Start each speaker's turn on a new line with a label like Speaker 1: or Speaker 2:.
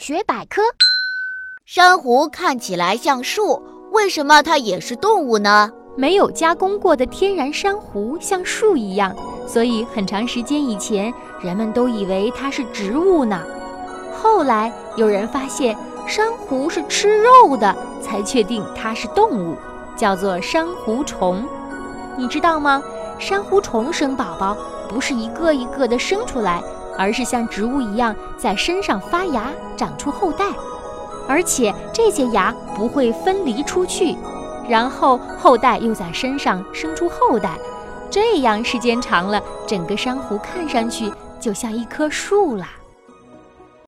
Speaker 1: 学百科：
Speaker 2: 珊瑚看起来像树，为什么它也是动物呢？
Speaker 3: 没有加工过的天然珊瑚像树一样，所以很长时间以前，人们都以为它是植物呢。后来有人发现珊瑚是吃肉的，才确定它是动物，叫做珊瑚虫。你知道吗？珊瑚虫生宝宝不是一个一个的生出来，而是像植物一样在身上发芽，长出后代，而且这些芽不会分离出去，然后后代又在身上生出后代，这样时间长了，整个珊瑚看上去就像一棵树了。